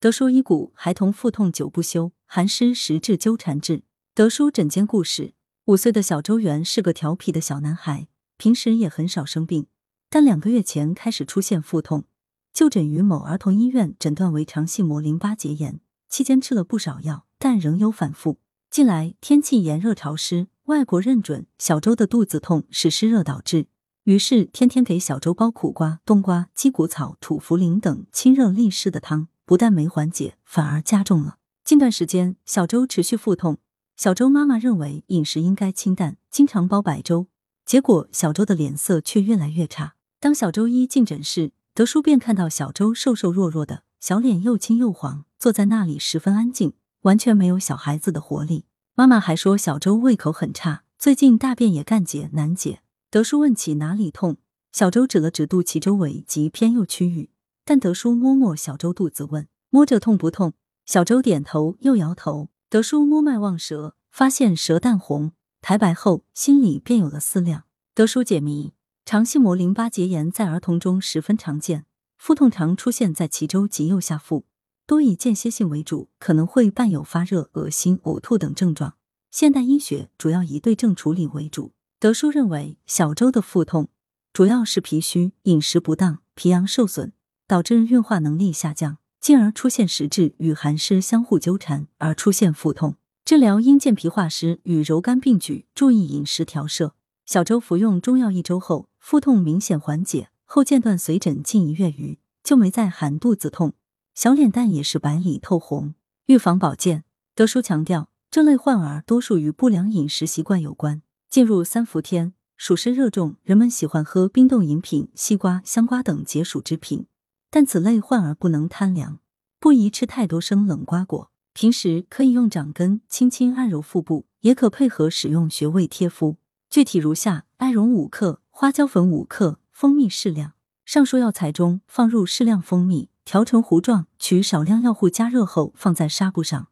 德叔医骨，孩童腹痛久不休，寒湿实质纠缠治。德叔诊间故事：五岁的小周元是个调皮的小男孩，平时也很少生病，但两个月前开始出现腹痛，就诊于某儿童医院，诊断为肠系膜淋巴结炎，期间吃了不少药，但仍有反复。近来天气炎热潮湿，外国认准小周的肚子痛是湿热导致，于是天天给小周煲苦瓜、冬瓜、鸡骨草、土茯苓等清热利湿的汤。不但没缓解，反而加重了。近段时间，小周持续腹痛，小周妈妈认为饮食应该清淡，经常煲白粥。结果，小周的脸色却越来越差。当小周一进诊室，德叔便看到小周瘦瘦弱弱的，小脸又青又黄，坐在那里十分安静，完全没有小孩子的活力。妈妈还说小周胃口很差，最近大便也干结难解。德叔问起哪里痛，小周指了指肚脐周围及偏右区域。但德叔摸摸小周肚子，问：“摸着痛不痛？”小周点头又摇头。德叔摸脉望舌，发现舌淡红，苔白后，心里便有了思量。德叔解谜：肠系膜淋巴结炎在儿童中十分常见，腹痛常出现在脐周及右下腹，多以间歇性为主，可能会伴有发热、恶心、呕吐等症状。现代医学主要以对症处理为主。德叔认为，小周的腹痛主要是脾虚、饮食不当、脾阳受损。导致运化能力下降，进而出现实质与寒湿相互纠缠而出现腹痛。治疗应健脾化湿与柔肝并举，注意饮食调摄。小周服用中药一周后，腹痛明显缓解，后间断随诊近一月余，就没再喊肚子痛，小脸蛋也是白里透红。预防保健，德叔强调，这类患儿多数与不良饮食习惯有关。进入三伏天，暑湿热重，人们喜欢喝冰冻饮品，西瓜、香瓜等解暑之品。但此类患儿不能贪凉，不宜吃太多生冷瓜果。平时可以用掌根轻轻按揉腹部，也可配合使用穴位贴敷。具体如下：艾绒五克，花椒粉五克，蜂蜜适量。上述药材中放入适量蜂蜜，调成糊状，取少量药糊加热后放在纱布上，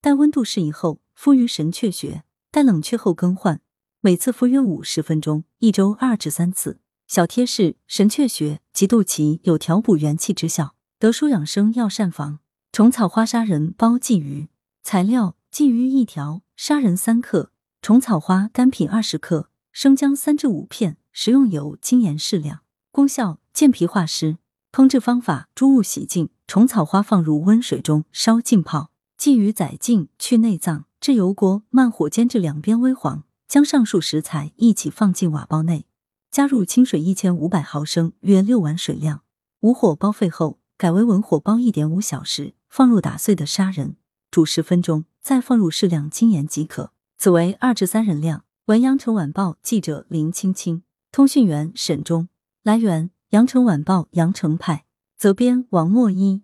待温度适宜后敷于神阙穴，待冷却后更换。每次敷约五十分钟，一周二至三次。小贴士：神阙穴及肚脐有调补元气之效。德舒养生药膳房：虫草花砂仁煲鲫鱼。材料：鲫鱼一条，砂仁三克，虫草花干品二十克，生姜三至五片，食用油、精盐适量。功效：健脾化湿。烹制方法：诸物洗净，虫草花放入温水中烧浸泡，鲫鱼宰净去内脏，置油锅，慢火煎至两边微黄，将上述食材一起放进瓦煲内。加入清水一千五百毫升，约六碗水量，武火煲沸后，改为文火煲一点五小时，放入打碎的砂仁，煮十分钟，再放入适量精盐即可。此为二至三人量。文阳城晚报记者林青青，通讯员沈忠。来源：阳城晚报阳城派，责编王墨一。